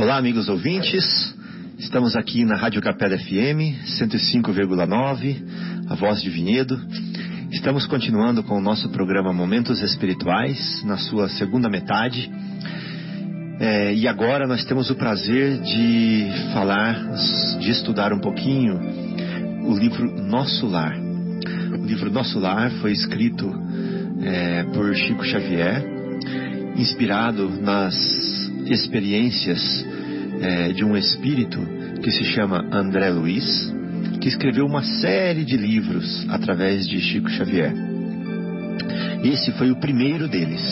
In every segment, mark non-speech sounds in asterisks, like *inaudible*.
Olá, amigos ouvintes. Estamos aqui na Rádio Capela FM 105,9, a voz de Vinhedo. Estamos continuando com o nosso programa Momentos Espirituais, na sua segunda metade. É, e agora nós temos o prazer de falar, de estudar um pouquinho o livro Nosso Lar. O livro Nosso Lar foi escrito é, por Chico Xavier, inspirado nas experiências é, de um espírito que se chama André Luiz, que escreveu uma série de livros através de Chico Xavier. Esse foi o primeiro deles,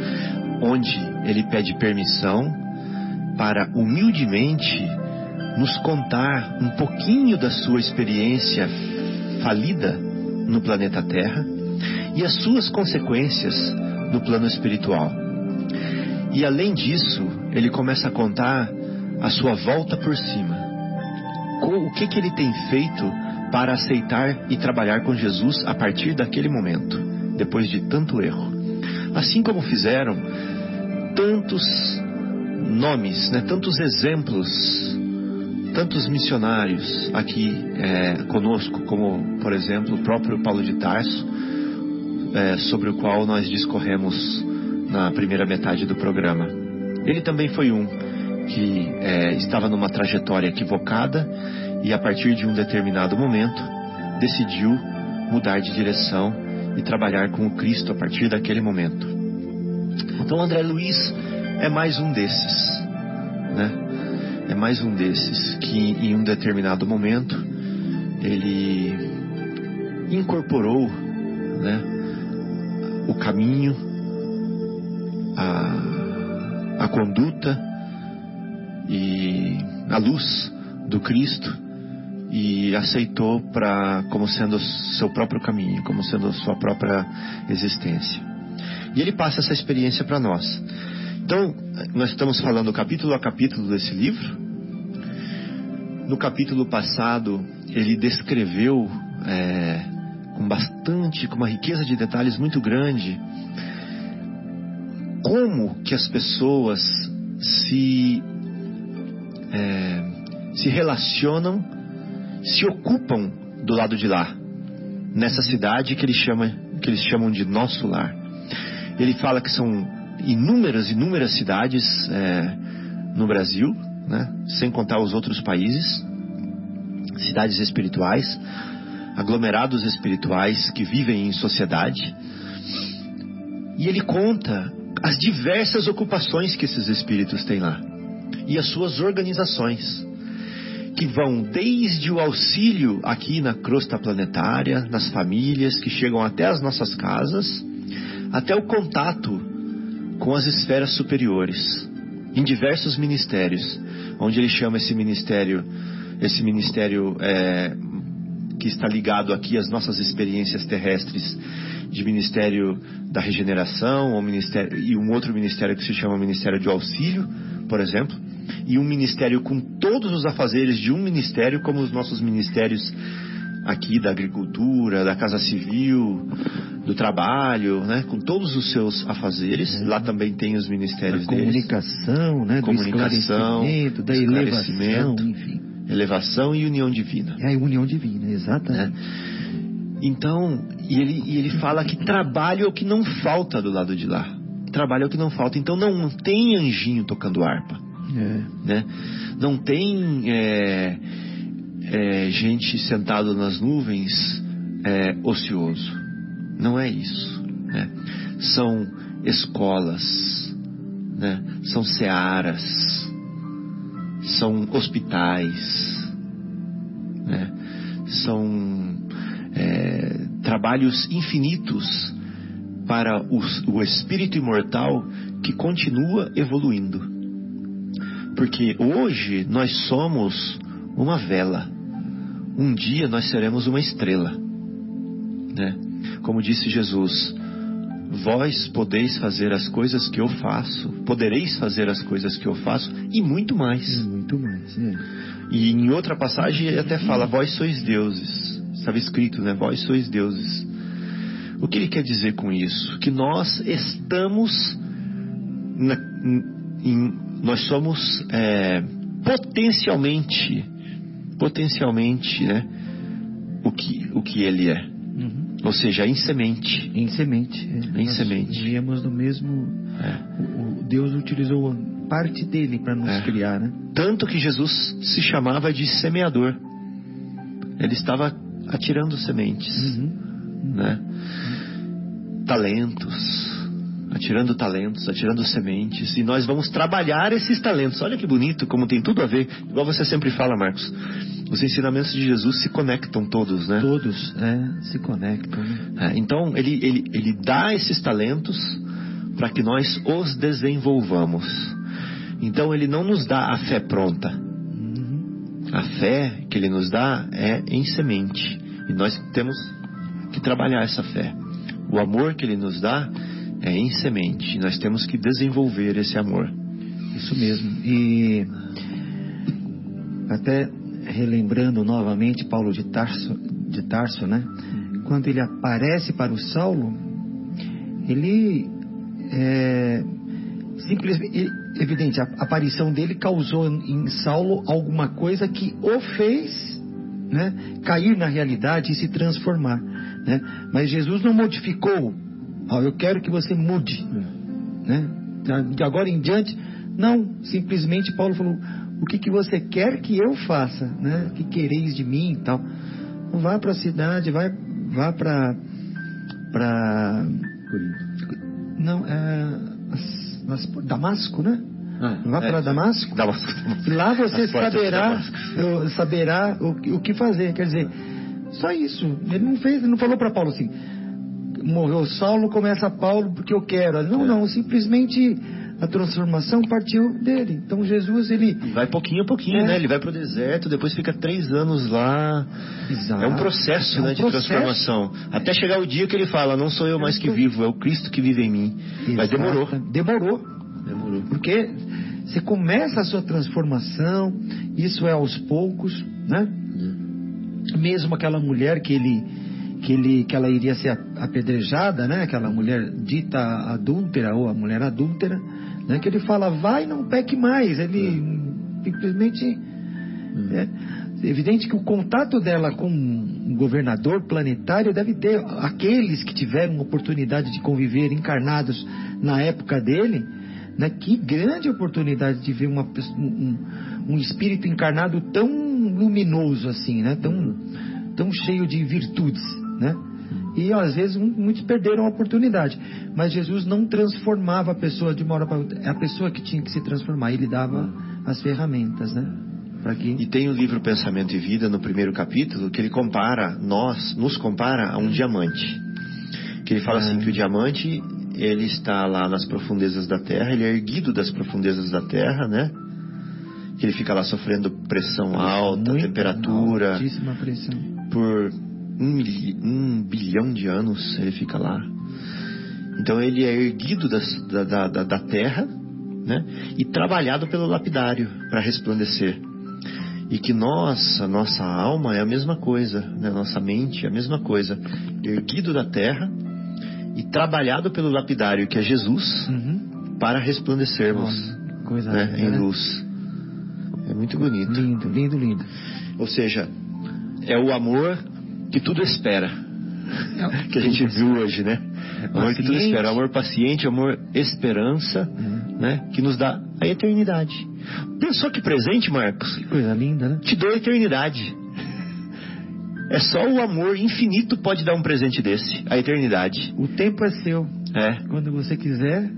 *coughs* onde ele pede permissão para humildemente nos contar um pouquinho da sua experiência falida no planeta Terra e as suas consequências no plano espiritual. E além disso, ele começa a contar a sua volta por cima. O que, que ele tem feito para aceitar e trabalhar com Jesus a partir daquele momento, depois de tanto erro. Assim como fizeram tantos nomes, né, tantos exemplos, tantos missionários aqui é, conosco, como por exemplo o próprio Paulo de Tarso, é, sobre o qual nós discorremos na primeira metade do programa. Ele também foi um que é, estava numa trajetória equivocada e a partir de um determinado momento decidiu mudar de direção e trabalhar com o Cristo a partir daquele momento. Então André Luiz é mais um desses, né? É mais um desses que em um determinado momento ele incorporou, né, o caminho, a, a conduta e a luz do Cristo e aceitou para como sendo seu próprio caminho, como sendo sua própria existência. E ele passa essa experiência para nós. Então, nós estamos falando capítulo a capítulo desse livro. No capítulo passado, ele descreveu é, com bastante, com uma riqueza de detalhes muito grande, como que as pessoas se é, se relacionam, se ocupam do lado de lá, nessa cidade que eles chamam, que eles chamam de nosso lar. Ele fala que são inúmeras, inúmeras cidades é, no Brasil, né, sem contar os outros países, cidades espirituais, aglomerados espirituais que vivem em sociedade. E ele conta as diversas ocupações que esses espíritos têm lá e as suas organizações, que vão desde o auxílio aqui na crosta planetária, nas famílias que chegam até as nossas casas, até o contato com as esferas superiores, em diversos ministérios, onde ele chama esse ministério, esse ministério é, que está ligado aqui às nossas experiências terrestres, de Ministério da Regeneração, ou ministério, e um outro ministério que se chama Ministério de Auxílio, por exemplo, e um ministério com todos os afazeres de um ministério, como os nossos ministérios aqui da agricultura, da casa civil, do trabalho, né, com todos os seus afazeres. É. Lá também tem os ministérios da comunicação, né, comunicação, do da elevação, enfim. Elevação e união divina. É a união divina, exatamente. Né? Então, e ele, e ele fala que trabalho é o que não falta do lado de lá. Trabalho é o que não falta. Então não tem anjinho tocando harpa. É. Né? Não tem é, é, gente sentado nas nuvens é, ocioso. Não é isso. Né? São escolas, né? são searas, são hospitais, né? são é, trabalhos infinitos para o, o espírito imortal que continua evoluindo. Porque hoje nós somos uma vela. Um dia nós seremos uma estrela. Né? Como disse Jesus, vós podeis fazer as coisas que eu faço, podereis fazer as coisas que eu faço e muito mais. E muito mais, é. E em outra passagem ele até fala, vós sois deuses. Estava escrito, né? Vós sois deuses. O que ele quer dizer com isso? Que nós estamos na, em, nós somos é, potencialmente, potencialmente, né, o que, o que ele é. Uhum. Ou seja, em semente. Em semente. É. Em nós semente. Viemos do mesmo. É. O, o Deus utilizou parte dele para nos é. criar, né? Tanto que Jesus se chamava de semeador. Ele estava atirando sementes, uhum. Né? Talentos, atirando talentos, atirando sementes, e nós vamos trabalhar esses talentos. Olha que bonito, como tem tudo a ver. Igual você sempre fala, Marcos. Os ensinamentos de Jesus se conectam todos, né? Todos, é, se conectam. Né? É, então, ele, ele, ele dá esses talentos para que nós os desenvolvamos. Então, ele não nos dá a fé pronta. Uhum. A fé que ele nos dá é em semente. E nós temos que trabalhar essa fé. O amor que ele nos dá é em semente. Nós temos que desenvolver esse amor. Isso mesmo. E até relembrando novamente Paulo de Tarso, de Tarso, né? Quando ele aparece para o Saulo, ele é, simplesmente evidente, a aparição dele causou em Saulo alguma coisa que o fez né, cair na realidade e se transformar. Né? Mas Jesus não modificou Oh, eu quero que você mude. Né? De agora em diante, não. Simplesmente Paulo falou: o que, que você quer que eu faça? Né? O que quereis de mim e tal. Então, vá para a cidade, vai, vá para. para não, é, as, as, Damasco, né? Ah, Vá é, para Damasco. Damasco. Lá você saberá, saberá o, o que fazer. Quer dizer, só isso. Ele não fez, ele não falou para Paulo assim morreu Saulo, começa Paulo porque eu quero. Não, é. não, simplesmente a transformação partiu dele. Então Jesus ele vai pouquinho a pouquinho, é. né? Ele vai para o deserto, depois fica três anos lá. Exato. É um processo, é um né, processo. de transformação. Até chegar o dia que ele fala: não sou eu mais que vivo, é o Cristo que vive em mim. Exato. Mas demorou. Demorou. Demorou. Porque você começa a sua transformação, isso é aos poucos, né? É. Mesmo aquela mulher que ele que, ele, que ela iria ser apedrejada, né? Aquela mulher dita adúltera ou a mulher adúltera, né? Que ele fala, vai, não peque mais. Ele simplesmente é evidente que o contato dela com um governador planetário deve ter aqueles que tiveram oportunidade de conviver encarnados na época dele, né? Que grande oportunidade de ver uma, um, um espírito encarnado tão luminoso assim, né? Tão, tão cheio de virtudes né? E às vezes muitos perderam a oportunidade. Mas Jesus não transformava a pessoa de uma hora para outra. É a pessoa que tinha que se transformar. Ele dava as ferramentas, né? Que... E tem o livro Pensamento e Vida no primeiro capítulo que ele compara nós, nos compara a um diamante. Que ele fala assim, é. assim que o diamante ele está lá nas profundezas da terra, ele é erguido das profundezas da terra, né? Que ele fica lá sofrendo pressão alta, temperatura, altíssima pressão. por um, um bilhão de anos ele fica lá. Então ele é erguido das, da, da, da terra né? e trabalhado pelo lapidário para resplandecer. E que nós, a nossa alma é a mesma coisa, né? nossa mente é a mesma coisa, erguido da terra e trabalhado pelo lapidário, que é Jesus, uhum. para resplandecermos Nossa, né? em né? luz. É muito bonito. Lindo, lindo, lindo. Ou seja, é o amor que tudo espera. *laughs* que a gente viu hoje, né? É amor que tudo espera, amor paciente, amor esperança, uhum. né? Que nos dá a eternidade. Pensou que presente, Marcos? Que coisa linda, né? Te dou a eternidade. É só o amor infinito pode dar um presente desse, a eternidade. O tempo é seu. É. Quando você quiser,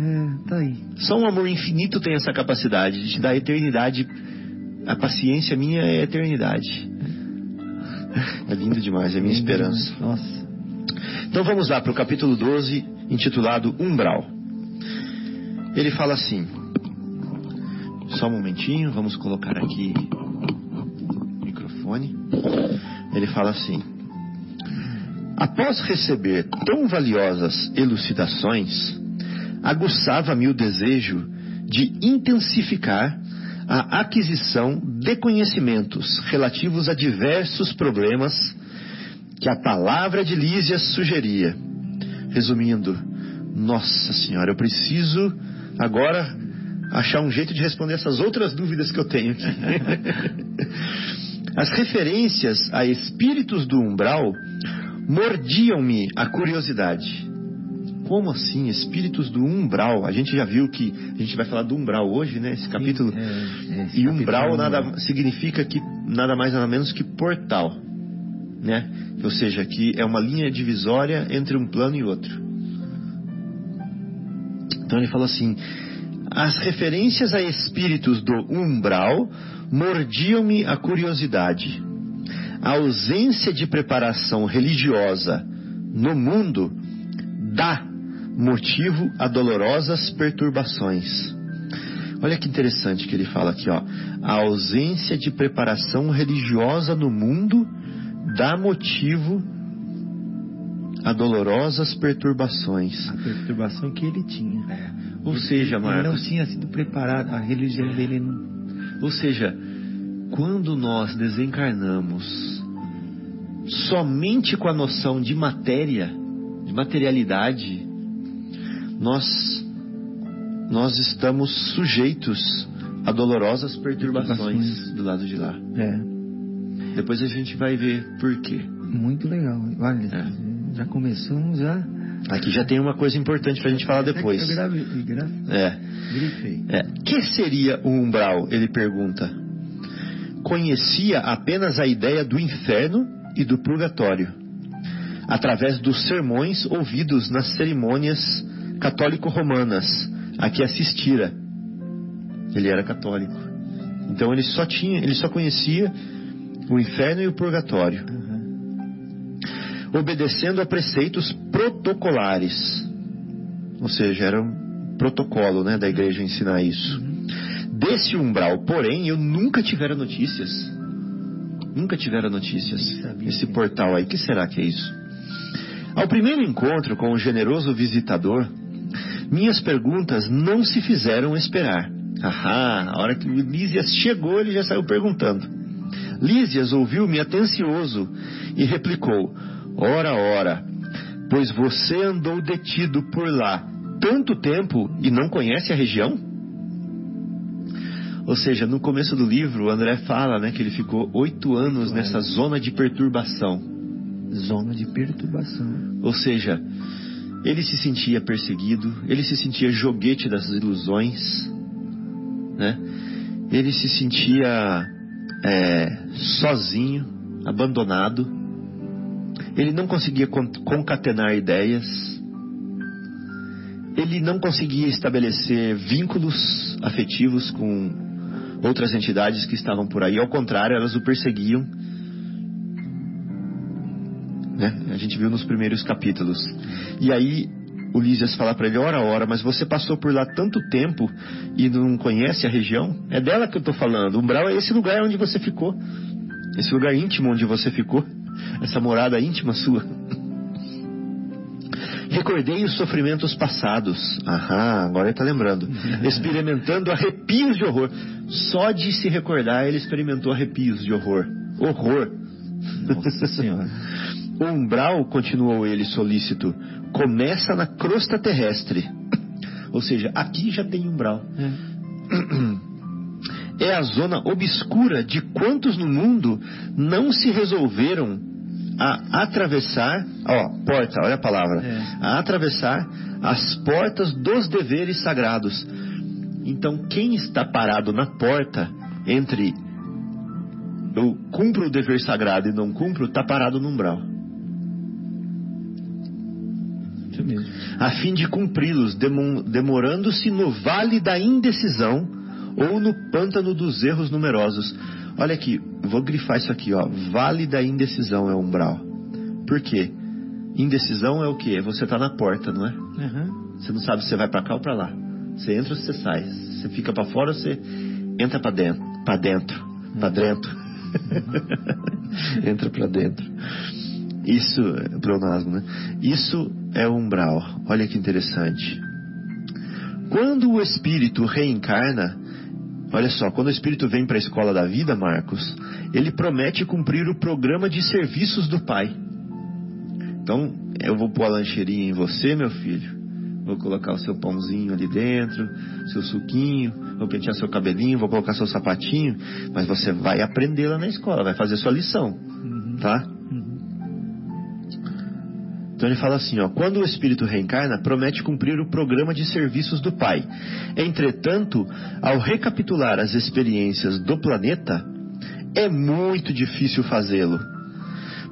é, tá aí. Só um amor infinito tem essa capacidade de te dar a eternidade. A paciência minha é a eternidade. É lindo demais, é minha lindo, esperança. Nossa. Então vamos lá para o capítulo 12, intitulado Umbral. Ele fala assim. Só um momentinho, vamos colocar aqui o microfone. Ele fala assim: Após receber tão valiosas elucidações, aguçava-me o desejo de intensificar a aquisição de conhecimentos relativos a diversos problemas que a palavra de Lísias sugeria. Resumindo, nossa senhora, eu preciso agora achar um jeito de responder essas outras dúvidas que eu tenho aqui. *laughs* As referências a espíritos do umbral mordiam-me a curiosidade. Como assim, espíritos do umbral? A gente já viu que a gente vai falar do umbral hoje, né? Esse capítulo. É, esse e capítulo umbral é um- nada significa que nada mais nada menos que portal, né? Ou seja, que é uma linha divisória entre um plano e outro. Então ele falou assim: as referências a espíritos do umbral mordiam-me a curiosidade. A ausência de preparação religiosa no mundo dá motivo a dolorosas perturbações. Olha que interessante que ele fala aqui, ó. A ausência de preparação religiosa no mundo dá motivo a dolorosas perturbações. A perturbação que ele tinha. Ou seja, Ele não Marcos, tinha sido preparado, a religião dele não. ou seja, quando nós desencarnamos somente com a noção de matéria, de materialidade, nós nós estamos sujeitos a dolorosas perturbações do lado de lá. É, Depois a gente vai ver por quê. muito legal. Olha, É. já começamos já. Aqui já tem uma coisa importante pra gente falar depois. Eu gravei, eu gra- É. grifei. É. Que seria o umbral? Ele pergunta. Conhecia apenas a ideia do inferno e do purgatório, através dos sermões ouvidos nas cerimônias católico-romanas a que assistira. Ele era católico. Então ele só tinha, ele só conhecia o inferno e o purgatório, obedecendo a preceitos protocolares. Ou seja, era um protocolo, né, da igreja ensinar isso. Desse umbral, porém, eu nunca tivera notícias. Nunca tivera notícias. Esse portal aí, que será que é isso? Ao primeiro encontro com o generoso visitador, minhas perguntas não se fizeram esperar. Ahá, a hora que o Lísias chegou, ele já saiu perguntando. Lísias ouviu-me atencioso e replicou: Ora, ora, pois você andou detido por lá tanto tempo e não conhece a região? Ou seja, no começo do livro, o André fala né, que ele ficou oito anos nessa zona de perturbação. Zona de perturbação. Ou seja, ele se sentia perseguido, ele se sentia joguete das ilusões, né? Ele se sentia é, sozinho, abandonado. Ele não conseguia con- concatenar ideias. Ele não conseguia estabelecer vínculos afetivos com outras entidades que estavam por aí. Ao contrário, elas o perseguiam gente viu nos primeiros capítulos. E aí o Lísias fala para ele: ora, ora, mas você passou por lá tanto tempo e não conhece a região? É dela que eu estou falando. Umbral é esse lugar onde você ficou. Esse lugar íntimo onde você ficou. Essa morada íntima sua. *laughs* Recordei os sofrimentos passados. Aham, agora ele está lembrando. *laughs* Experimentando arrepios de horror. Só de se recordar, ele experimentou arrepios de horror. Horror. Nossa Senhora. *laughs* O umbral, continuou ele solícito, começa na crosta terrestre. *coughs* Ou seja, aqui já tem umbral. É a zona obscura de quantos no mundo não se resolveram a atravessar, ó, porta, olha a palavra, É. a atravessar as portas dos deveres sagrados. Então, quem está parado na porta entre eu cumpro o dever sagrado e não cumpro, está parado no umbral. A fim de cumpri-los, demo- demorando-se no vale da indecisão ou no pântano dos erros numerosos. Olha aqui, vou grifar isso aqui, ó. Vale da indecisão é umbral. Por quê? Indecisão é o quê? Você está na porta, não é? Aham. Você não sabe se você vai para cá ou para lá. Você entra ou você sai. Você fica para fora ou você entra para dentro. Para dentro. *laughs* Para dentro. entra para dentro. Isso, é pleonasmo, né? Isso é umbral. Olha que interessante. Quando o espírito reencarna, olha só, quando o espírito vem para a escola da vida, Marcos, ele promete cumprir o programa de serviços do Pai. Então, eu vou pôr a lancheirinha em você, meu filho. vou colocar o seu pãozinho ali dentro, seu suquinho, vou pentear seu cabelinho, vou colocar seu sapatinho, mas você vai aprender lá na escola, vai fazer sua lição, tá? Então ele fala assim, ó, quando o espírito reencarna, promete cumprir o programa de serviços do Pai. Entretanto, ao recapitular as experiências do planeta, é muito difícil fazê-lo,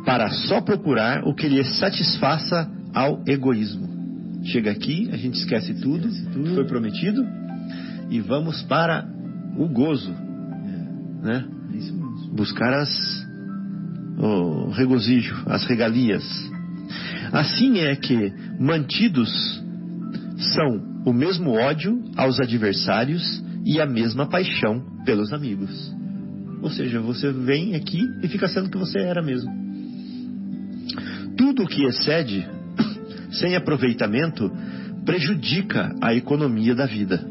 para só procurar o que lhe satisfaça ao egoísmo. Chega aqui, a gente esquece tudo, tudo. foi prometido, e vamos para o gozo, né? Buscar as o regozijo, as regalias. Assim é que mantidos são o mesmo ódio aos adversários e a mesma paixão pelos amigos. Ou seja, você vem aqui e fica sendo que você era mesmo. Tudo o que excede, *coughs* sem aproveitamento, prejudica a economia da vida.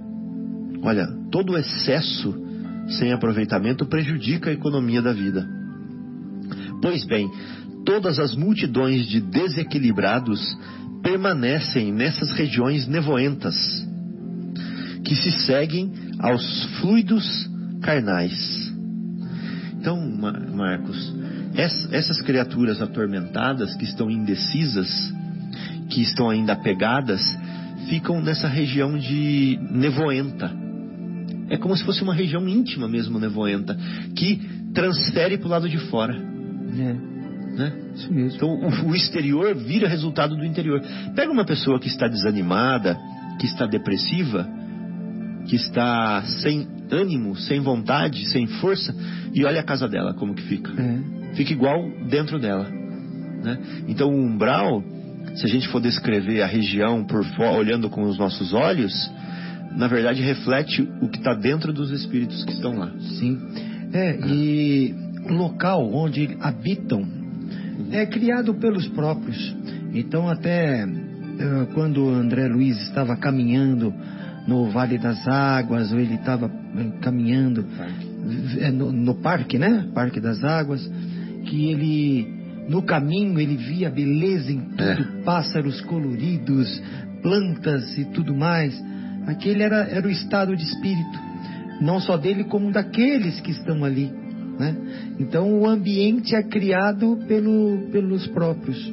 Olha, todo excesso sem aproveitamento prejudica a economia da vida. Pois bem, todas as multidões de desequilibrados permanecem nessas regiões nevoentas, que se seguem aos fluidos carnais. Então, Marcos, essas criaturas atormentadas que estão indecisas, que estão ainda apegadas, ficam nessa região de nevoenta. É como se fosse uma região íntima mesmo, nevoenta, que transfere para o lado de fora. É. Né? Então o, o exterior vira resultado do interior. Pega uma pessoa que está desanimada, que está depressiva, que está sem ânimo, sem vontade, sem força, e olha a casa dela como que fica. É. Fica igual dentro dela. Né? Então o umbral, se a gente for descrever a região por olhando com os nossos olhos, na verdade reflete o que está dentro dos espíritos que estão lá. Sim. É, e o local onde habitam é criado pelos próprios. Então, até uh, quando André Luiz estava caminhando no Vale das Águas, ou ele estava eh, caminhando eh, no, no, parque, né? Parque das Águas, que ele, no caminho, ele via beleza em tudo, é. pássaros coloridos, plantas e tudo mais. Aquele era, era o estado de espírito, não só dele, como daqueles que estão ali. Né? Então o ambiente é criado pelo, pelos próprios,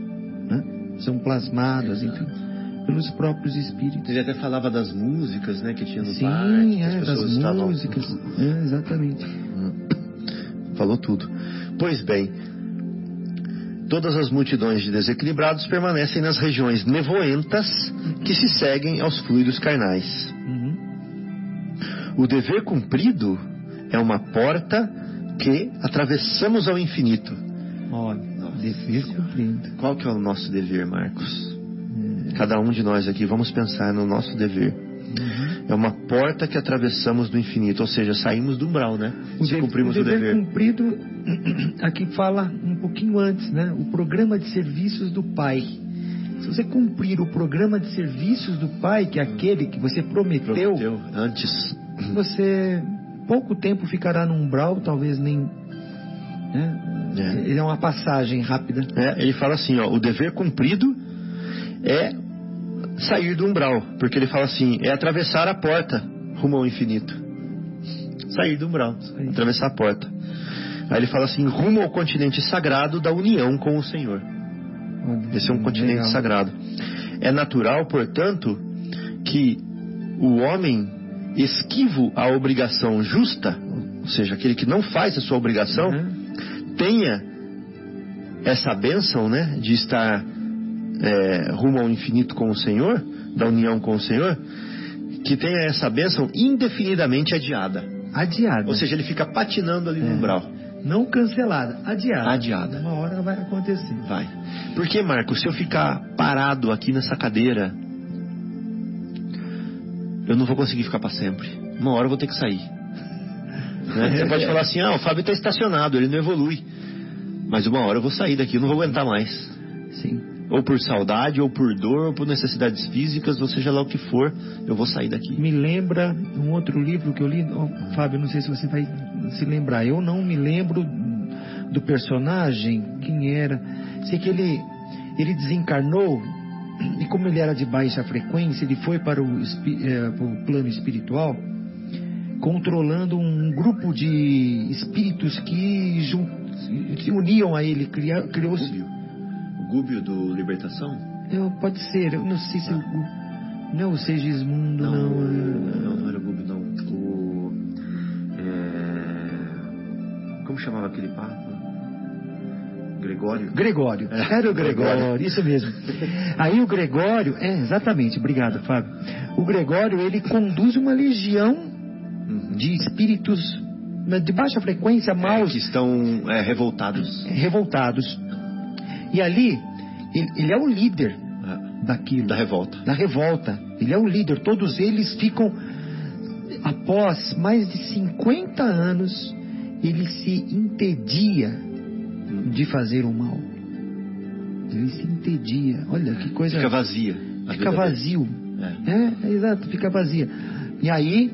né? são plasmados, enfim, pelos próprios espíritos. Ele até falava das músicas, né, que tinha no Sim, parque. é, das estavam... músicas, é, exatamente. Hum. Falou tudo. Pois bem, todas as multidões de desequilibrados permanecem nas regiões nevoentas que se seguem aos fluidos carnais. Uhum. O dever cumprido é uma porta que atravessamos ao infinito. Olha, dever cumprido. Qual que é o nosso dever, Marcos? É. Cada um de nós aqui, vamos pensar no nosso dever. Uhum. É uma porta que atravessamos do infinito, ou seja, saímos do umbral, né? O Se cumprimos o dever. O dever cumprido, *clears throat* aqui fala um pouquinho antes, né? O programa de serviços do Pai. Se você cumprir o programa de serviços do Pai, que é aquele que você prometeu, prometeu antes, você pouco tempo ficará no umbral, talvez nem. Né? É. Ele é uma passagem rápida. É, ele fala assim: ó, o dever cumprido é sair do umbral, porque ele fala assim: é atravessar a porta rumo ao infinito. Sair do umbral, Sair. atravessar a porta. Aí ele fala assim: rumo ao continente sagrado da união com o Senhor. Esse é um continente legal. sagrado. É natural, portanto, que o homem esquivo à obrigação justa, ou seja, aquele que não faz a sua obrigação, uhum. tenha essa bênção, né, de estar é, rumo ao infinito com o Senhor, da união com o Senhor, que tenha essa bênção indefinidamente adiada. Adiada. Ou seja, ele fica patinando ali é. no umbral. Não cancelada, adiada. Adiada. Uma hora vai acontecer. Vai. Porque, Marcos, se eu ficar parado aqui nessa cadeira eu não vou conseguir ficar para sempre. Uma hora eu vou ter que sair. Né? *laughs* Você pode falar assim, ah, o Fábio está estacionado, ele não evolui. Mas uma hora eu vou sair daqui, eu não vou aguentar mais. Sim. Ou por saudade, ou por dor, ou por necessidades físicas, ou seja lá o que for, eu vou sair daqui. Me lembra um outro livro que eu li, oh, Fábio, não sei se você vai se lembrar. Eu não me lembro do personagem, quem era. Sei que ele, ele desencarnou e como ele era de baixa frequência, ele foi para o, eh, para o plano espiritual, controlando um grupo de espíritos que se uniam a ele. Criou-se. Gúbio. O Gúbio do Libertação? Eu, pode ser, eu não sei se. o- Não é o Segismundo, não. é- não, não era o Gúbio, não. O. é, Como chamava aquele Papa? Gregório? Gregório. Era o *laughs* Gregório, isso mesmo. Aí o Gregório, é, exatamente, obrigado, Fábio. O Gregório, ele conduz uma legião Uhum. de espíritos né, de baixa frequência, É, maus, que estão é, revoltados. revoltados. E ali, ele, ele é o líder é, daquilo, da revolta. da revolta. Ele é o líder. Todos eles ficam, após mais de 50 anos, ele se entedia de fazer o mal. Ele se entedia. Olha que coisa. Fica vazia. Fica vazio. É. É, é exato, fica vazia. E aí,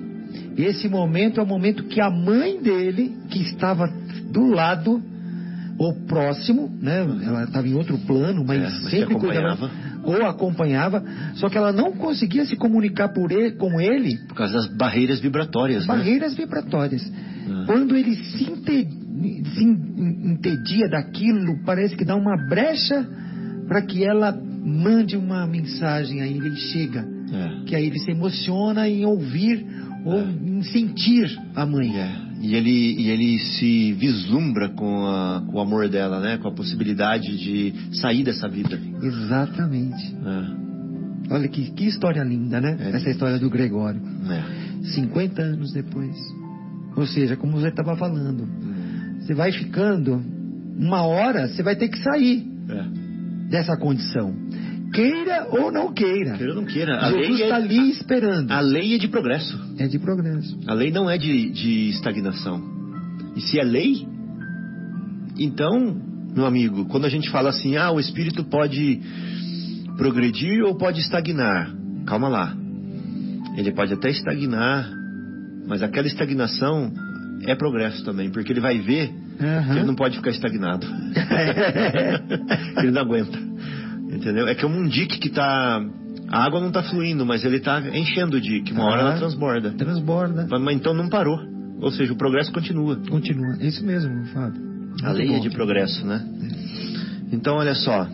esse momento é o momento que a mãe dele, que estava do lado ou próximo, né? Ela estava em outro plano, mas, É, mas sempre cuidava ou acompanhava, só que ela não conseguia se comunicar por ele, com ele, Por causa das barreiras vibratórias, né? barreiras vibratórias. Ah. Quando ele se, ente- se en- entedia daquilo, parece que dá uma brecha para que ela mande uma mensagem a ele, ele chega É. que aí ele se emociona em ouvir ou É. em sentir a mãe. É. E ele, e ele se vislumbra com, a- com o amor dela, né? Com a possibilidade de sair dessa vida. Exatamente. É. Olha que, que história linda, né? É. Essa história do Gregório. É. 50 anos depois. Ou seja, como você estava falando, você vai ficando, uma hora você vai ter que sair É. dessa condição. Queira ou não queira. Queira ou não queira, a Jesus lei, está é, ali esperando. a lei é de progresso. É de progresso. A lei não é de, de estagnação. E se é lei, então, meu amigo, quando a gente fala assim, ah, o espírito pode progredir ou pode estagnar, calma lá. Ele pode até estagnar, mas aquela estagnação é progresso também, porque ele vai ver que ele não pode ficar estagnado. *laughs* ele não aguenta. Entendeu? É que é um dique que tá. A água não tá fluindo, mas ele tá enchendo o dique. Uma hora ela transborda. Transborda. Mas então não parou. Ou seja, o progresso continua. Continua. É isso mesmo, Fábio. A lei bom. é de progresso, né? Então, olha só.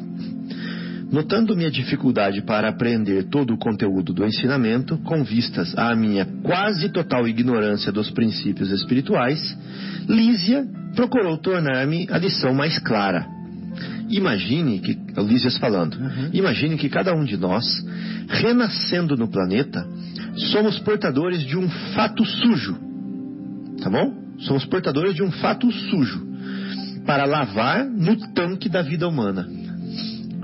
Notando minha dificuldade para aprender todo o conteúdo do ensinamento, com vistas à minha quase total ignorância dos princípios espirituais, Lísia procurou tornar-me a lição mais clara. Imagine que, Lísias falando, Uhum. imagine que cada um de nós, renascendo no planeta, somos portadores de um fato sujo. Tá bom? Somos portadores de um fato sujo para lavar no tanque da vida humana.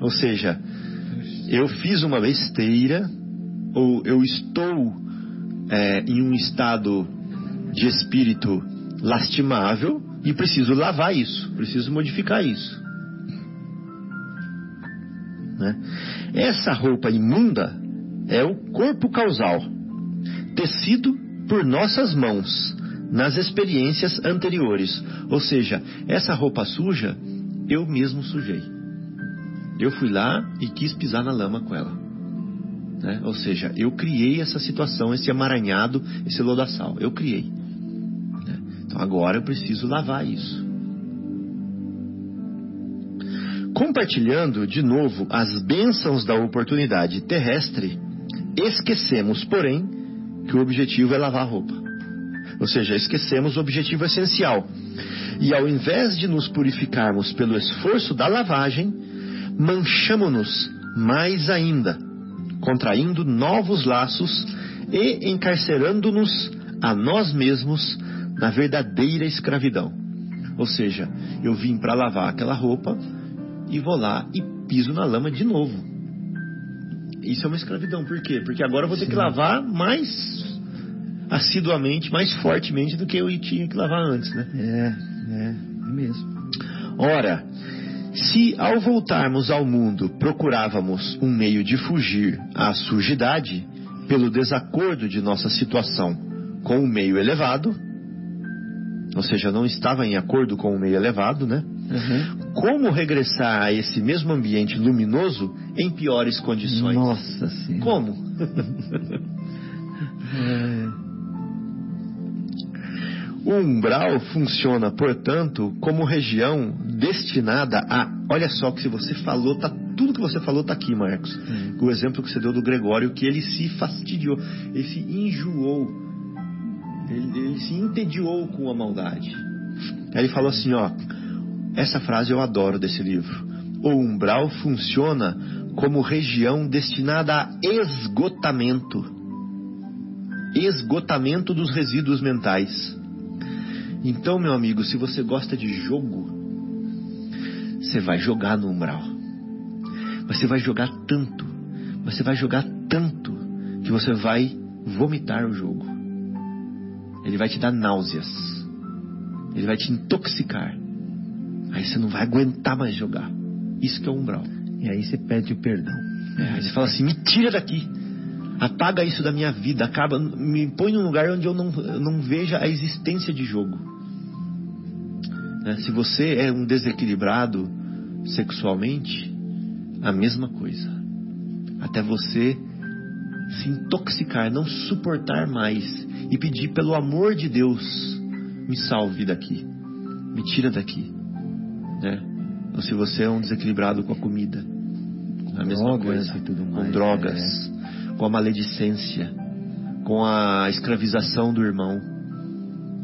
Ou seja, eu fiz uma besteira, ou eu estou é, em um estado de espírito lastimável e preciso lavar isso, preciso modificar isso. Né? Essa roupa imunda é o corpo causal, tecido por nossas mãos nas experiências anteriores. Ou seja, essa roupa suja eu mesmo sujei. Eu fui lá e quis pisar na lama com ela. Né? Ou seja, eu criei essa situação, esse amaranhado, esse lodaçal. Eu criei. né? Então agora eu preciso lavar isso. Compartilhando de novo as bênçãos da oportunidade terrestre, esquecemos, porém, que o objetivo é lavar a roupa. Ou seja, esquecemos o objetivo essencial. E ao invés de nos purificarmos pelo esforço da lavagem, manchamo-nos mais ainda, contraindo novos laços e encarcerando-nos a nós mesmos na verdadeira escravidão. Ou seja, eu vim para lavar aquela roupa e vou lá e piso na lama de novo. Isso é uma escravidão. Por quê? Porque agora eu vou ter que lavar mais assiduamente, mais fortemente do que eu tinha que lavar antes, né? É, é, é mesmo. Ora, se ao voltarmos ao mundo procurávamos um meio de fugir à sujidade pelo desacordo de nossa situação com o meio elevado, ou seja, não estava em acordo com o meio elevado, né? Uhum. Como regressar a esse mesmo ambiente luminoso em piores condições? Nossa Senhora. Como? *laughs* É, O umbral funciona, portanto, como região destinada a. Olha só que se você falou, tá tudo que você falou tá aqui, Marcos. Hum. O exemplo que você deu do Gregório, que ele se fastidiou, ele se enjoou, ele, ele se entediou com a maldade. Aí ele falou assim, ó, essa frase eu adoro desse livro. O umbral funciona como região destinada a esgotamento. Esgotamento dos resíduos mentais. Então, meu amigo, se você gosta de jogo, você vai jogar no umbral. Você vai jogar tanto, você vai jogar tanto que você vai vomitar o jogo. Ele vai te dar náuseas. Ele vai te intoxicar. Aí você não vai aguentar mais jogar. Isso que é o umbral. E aí você pede o perdão. É, aí você fala assim: me tira daqui. Apaga isso da minha vida. Acaba, me põe num lugar onde eu não, eu não veja a existência de jogo. Né? Se você é um desequilibrado sexualmente, a mesma coisa. Até você se intoxicar, não suportar mais e pedir pelo amor de Deus, me salve daqui, me tira daqui, né? Ou se você é um desequilibrado com a comida, a mesma drogas coisa, com mais, é. drogas, com a maledicência, com a escravização do irmão,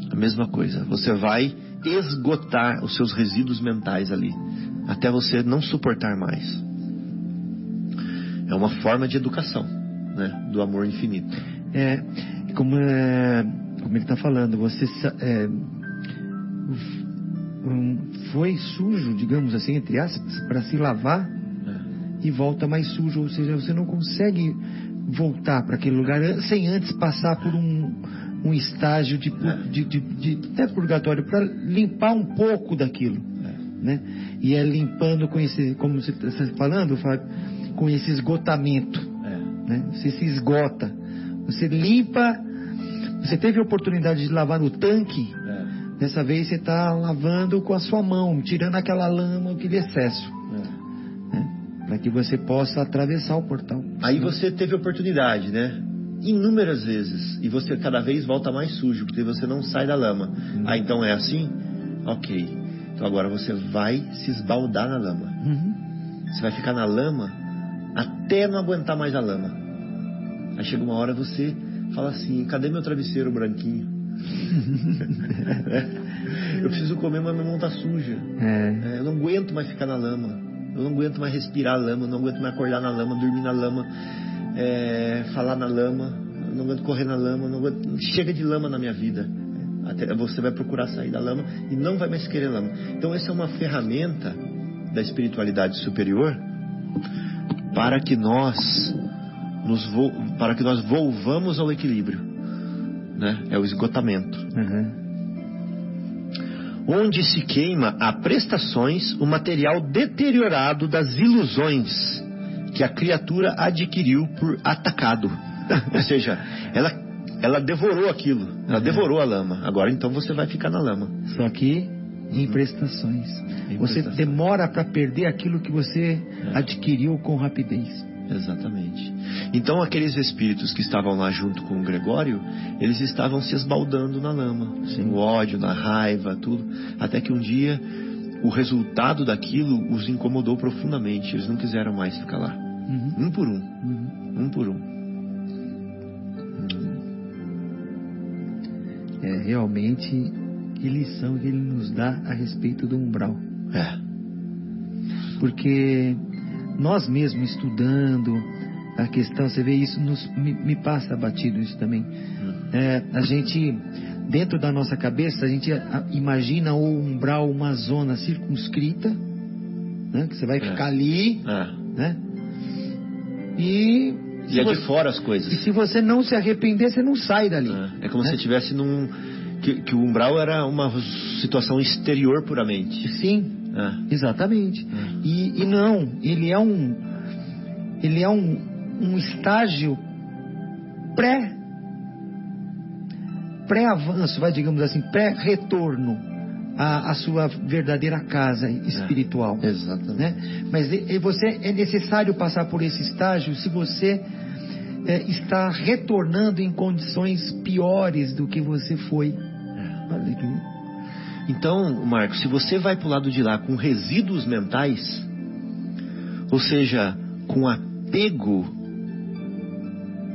a mesma coisa. Você vai esgotar os seus resíduos mentais ali, até você não suportar mais. É uma forma de educação, né, do amor infinito. É, como, é, como ele está falando, você é, foi sujo, digamos assim, entre aspas, para se lavar e volta mais sujo, ou seja, você não consegue voltar para aquele lugar sem antes passar por um, um estágio de, de, de, de até purgatório para limpar um pouco daquilo, né? E é limpando com esse, como você está falando, Fábio, com esse esgotamento né? Você se esgota. Você limpa. Você teve a oportunidade de lavar no tanque. Dessa vez você está lavando com a sua mão, tirando aquela lama, aquele excesso. Para que você possa atravessar o portal. Aí você teve oportunidade, né? Inúmeras vezes. E você cada vez volta mais sujo, porque você não sai da lama. Ah, então é assim? Ok. Então agora você vai se esbaldar na lama. Uhum. Você vai ficar na lama até não aguentar mais a lama. Aí chega uma hora você fala assim: cadê meu travesseiro branquinho? *laughs* Eu preciso comer, mas minha mão tá suja. É, É, eu não aguento mais ficar na lama. Eu não aguento mais respirar a lama. Eu não aguento mais acordar na lama, dormir na lama, é, falar na lama. Não aguento correr na lama. Não aguento... Chega de lama na minha vida. Até você vai procurar sair da lama e não vai mais querer lama. Então, essa é uma ferramenta da espiritualidade superior para que nós nos vo... para que nós volvamos ao equilíbrio, né? É o esgotamento uhum. onde se queima a prestações o material deteriorado das ilusões que a criatura adquiriu por atacado. *laughs* Ou seja, ela, ela devorou aquilo, ela devorou a lama. Agora então você vai ficar na lama. Só que em prestações. Em você prestações. demora para perder aquilo que você adquiriu com rapidez. Exatamente. Então aqueles espíritos que estavam lá junto com o Gregório, eles estavam se esbaldando na lama, no ódio, na raiva, tudo, até que um dia o resultado daquilo os incomodou profundamente. Eles não quiseram mais ficar lá, Uhum. um por um, Uhum. um por um. É realmente que lição que ele nos dá a respeito do umbral. É, Porque nós mesmos estudando a questão, você vê isso, nos- me, me passa batido isso também. É, a gente, dentro da nossa cabeça, a gente imagina o umbral uma zona circunscrita, né, que você vai É. ficar ali, é. né? E, E é de você- fora as e coisas. se você não se arrepender, você não sai dali. É, é como né? se estivesse num. Que, que o umbral era uma situação exterior puramente. Sim, É. Exatamente. Hum. E, e não, ele é um ele é um, um estágio pré pré-avanço, vai digamos assim, pré-retorno a, a sua verdadeira casa espiritual. É, exatamente. Né? Mas e, você é necessário passar por esse estágio se você é, está retornando em condições piores do que você foi. É. Então, Marcos, se você vai para o lado de lá com resíduos mentais, ou seja, com apego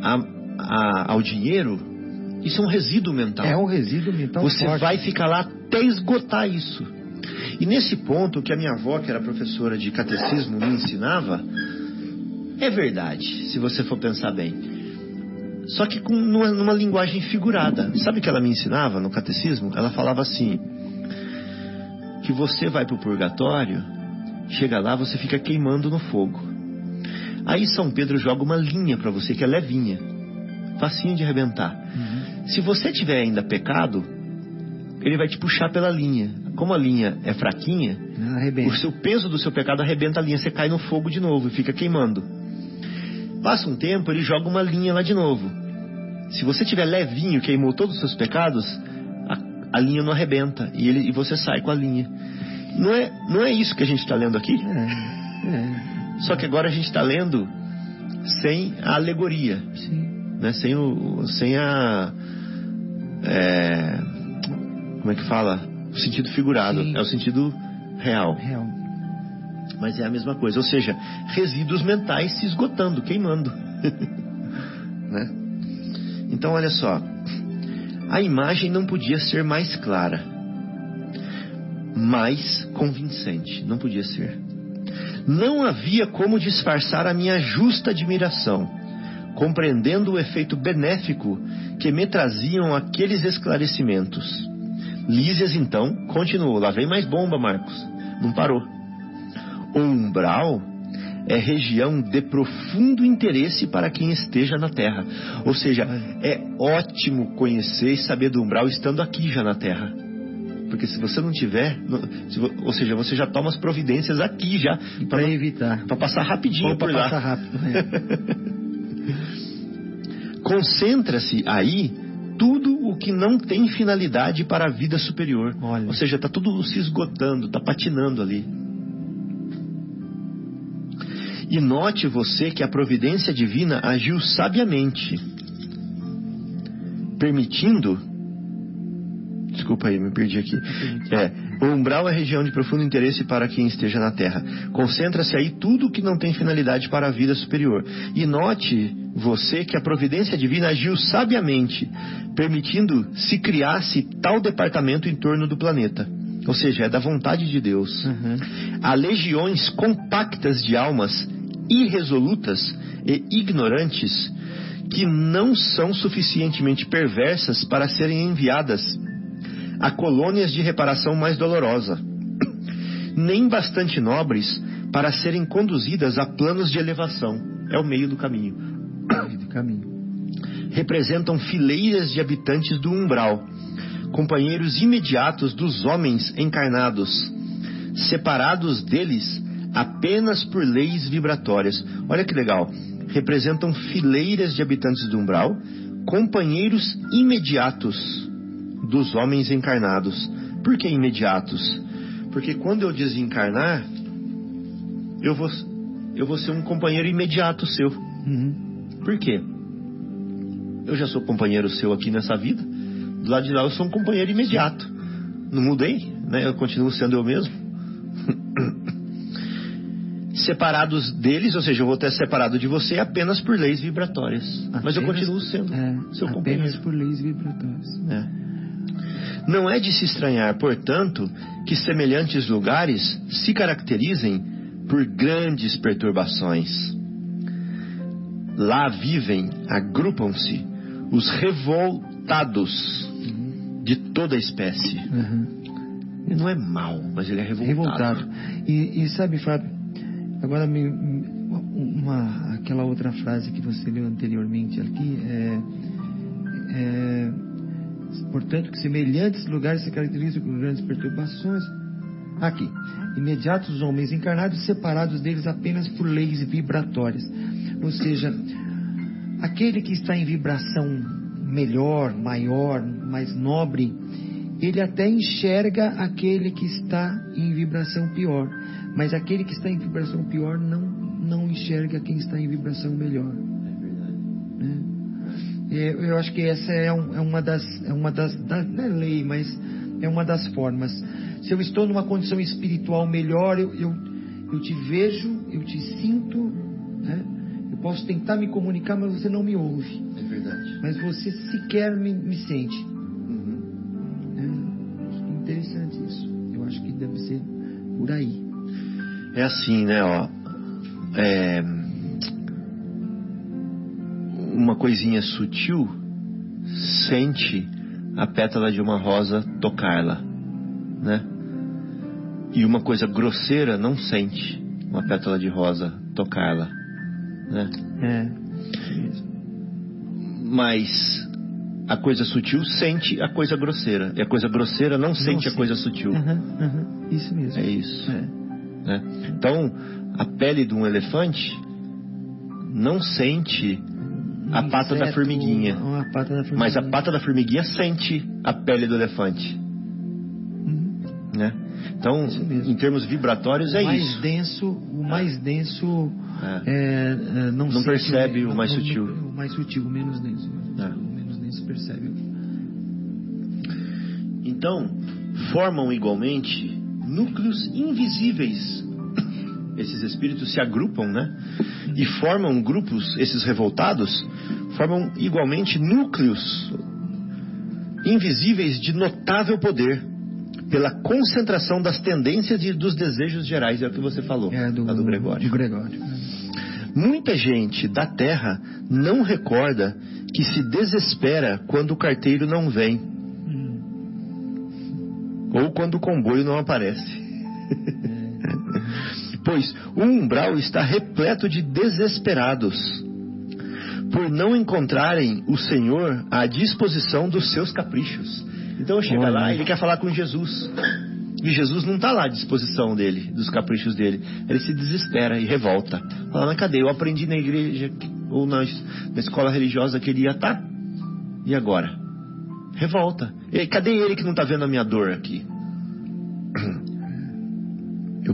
a, a, ao dinheiro, isso é um resíduo mental. É um resíduo mental. Você forte. vai ficar lá até esgotar isso. E nesse ponto, o que a minha avó, que era professora de catecismo, me ensinava, é verdade, se você for pensar bem. Só que com, numa, numa linguagem figurada. Sabe o que ela me ensinava no catecismo? Ela falava assim: que você vai para o purgatório, chega lá, você fica queimando no fogo. Aí São Pedro joga uma linha para você que é levinha, facinho de arrebentar. Uhum. Se você tiver ainda pecado, ele vai te puxar pela linha. Como a linha é fraquinha, Arrebenta. o seu peso do seu pecado arrebenta a linha, você cai no fogo de novo e fica queimando. Passa um tempo, ele joga uma linha lá de novo. Se você tiver levinho, queimou todos os seus pecados, a, a linha não arrebenta e, ele, e você sai com a linha. Não é, não é isso que a gente está lendo aqui? É, é. Só que agora a gente está lendo sem a alegoria, Sim. né? sem, o, sem a. é, como é que fala? O sentido figurado. Sim. É o sentido real. Real. Mas é a mesma coisa. Ou seja, resíduos mentais se esgotando, queimando. *laughs* né? Então, olha só. A imagem não podia ser mais clara, mais convincente. Não podia ser. Não havia como disfarçar a minha justa admiração, compreendendo o efeito benéfico que me traziam aqueles esclarecimentos. Lísias, então, continuou. Lá vem mais bomba, Marcos. Não parou. O umbral é região de profundo interesse para quem esteja na Terra. Ou seja, é ótimo conhecer e saber do umbral estando aqui já na Terra. Porque se você não tiver, se, ou seja, você já toma as providências aqui já para evitar, para passar rapidinho Ou por pra lá. passar rápido. É. *laughs* Concentra-se aí tudo o que não tem finalidade para a vida superior. Olha. Ou seja, está tudo se esgotando, está patinando ali. E note você que a providência divina agiu sabiamente, permitindo. Desculpa aí, me perdi aqui. É, o umbral é região de profundo interesse para quem esteja na Terra. Concentra-se aí tudo que não tem finalidade para a vida superior. E note você que a providência divina agiu sabiamente, permitindo se criasse tal departamento em torno do planeta. Ou seja, é da vontade de Deus. Uhum. Há legiões compactas de almas irresolutas e ignorantes que não são suficientemente perversas para serem enviadas a colônias de reparação mais dolorosa, nem bastante nobres para serem conduzidas a planos de elevação. É o meio do caminho. do caminho. Representam fileiras de habitantes do umbral, companheiros imediatos dos homens encarnados, separados deles apenas por leis vibratórias. Olha que legal. Representam fileiras de habitantes do umbral, companheiros imediatos dos homens encarnados. Por que imediatos? Porque quando eu desencarnar, eu vou, eu vou ser um companheiro imediato seu. Uhum. Por quê? Eu já sou companheiro seu aqui nessa vida. Do lado de lá eu sou um companheiro imediato. Não mudei, né? Eu continuo sendo eu mesmo. *coughs* Separados deles, ou seja, eu vou ter separado de você apenas por leis vibratórias. Mas eu Apenas- continuo sendo é, seu apenas companheiro. por leis vibratórias. É. Não é de se estranhar, portanto, que semelhantes lugares se caracterizem por grandes perturbações. Lá vivem, agrupam-se os revoltados de toda a espécie. Uhum. Ele não é mau, mas ele é revoltado. Revoltado. E, e sabe, Fábio, agora me, uma, aquela outra frase que você leu anteriormente aqui é, é, portanto que semelhantes lugares se caracterizam por grandes perturbações. Aqui, imediatos homens encarnados separados deles apenas por leis vibratórias. Ou seja, aquele que está em vibração melhor, maior, mais nobre, ele até enxerga aquele que está em vibração pior, mas aquele que está em vibração pior não, não enxerga quem está em vibração melhor. É verdade. né? É, Eu acho que essa é, um- é uma das, é uma das, da, não é lei, mas é uma das formas. Se eu estou numa condição espiritual melhor, eu, eu, eu te vejo, eu te sinto, né? eu posso tentar me comunicar, mas você não me ouve. É verdade. Mas você sequer me, me sente. Uhum. que Interessante isso. Eu acho que deve ser por aí. É assim, né, ó. É, Uma coisinha sutil sente a pétala de uma rosa tocá-la, né? E uma coisa grosseira não sente uma pétala de rosa tocá-la, né? É. mesmo. Mas a coisa sutil sente a coisa grosseira. E a coisa grosseira não sente a coisa sutil. Aham, aham. Isso mesmo. É isso. É. né? Então, a pele de um elefante não sente a pata da formiguinha. Uma pata da formiguinha. Mas a pata da formiguinha sente a pele do elefante. Uhum. Né? Então, em termos vibratórios, é o mais isso. denso, o mais denso É. é, é, não, Não percebe o mais não- sutil. O mais sutil, o menos denso. É. O menos denso percebe. Então, formam igualmente núcleos invisíveis. Esses espíritos se agrupam, né? E formam grupos, esses revoltados, formam igualmente núcleos invisíveis de notável poder, pela concentração das tendências e dos desejos gerais, é o que você falou, É do, do Gregório. do Gregório. Muita gente da terra não recorda que se desespera quando o carteiro não vem Hum. ou quando o comboio não aparece. *laughs* pois o umbral está repleto de desesperados por não encontrarem o Senhor à disposição dos seus caprichos. Então chega lá, ele quer falar com Jesus. E Jesus não está lá à disposição dele, dos caprichos dele. Ele se desespera e revolta. Fala, mas cadê? Eu aprendi na igreja ou na, na escola religiosa que ele ia estar. E agora? Revolta. E cadê ele que não está vendo a minha dor aqui?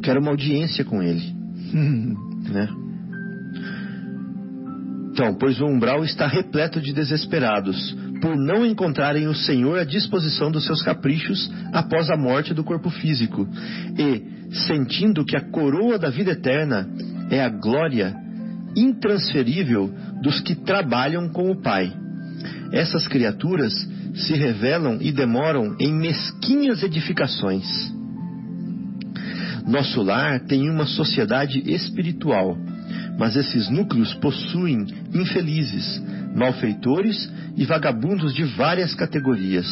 Eu quero uma audiência com ele, *laughs* né? Então, pois o umbral está repleto de desesperados, por não encontrarem o Senhor à disposição dos seus caprichos após a morte do corpo físico, e sentindo que a coroa da vida eterna é a glória intransferível dos que trabalham com o Pai. Essas criaturas se revelam e demoram em mesquinhas edificações. Nosso lar tem uma sociedade espiritual, mas esses núcleos possuem infelizes, malfeitores e vagabundos de várias categorias.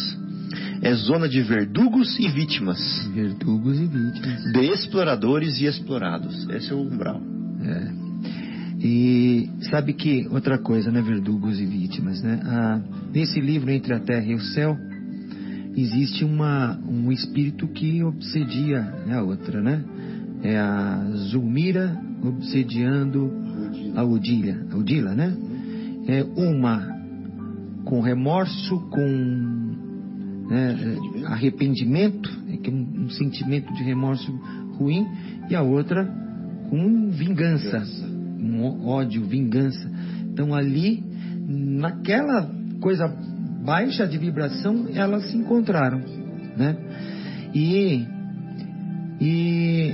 É zona de verdugos e vítimas, Verdugos e vítimas. de exploradores e explorados. Esse é o umbral. É. E sabe que outra coisa, né, verdugos e vítimas, né? Ah, nesse livro Entre a Terra e o Céu existe uma um espírito que obsedia né, a outra, né? É a Zulmira obsediando a Odília, a Odila, né? É uma com remorso, com né, arrependimento, é que é um, um sentimento de remorso ruim, e a outra com vingança, um ódio, vingança. Então ali, naquela coisa baixa de vibração, elas se encontraram, né? E e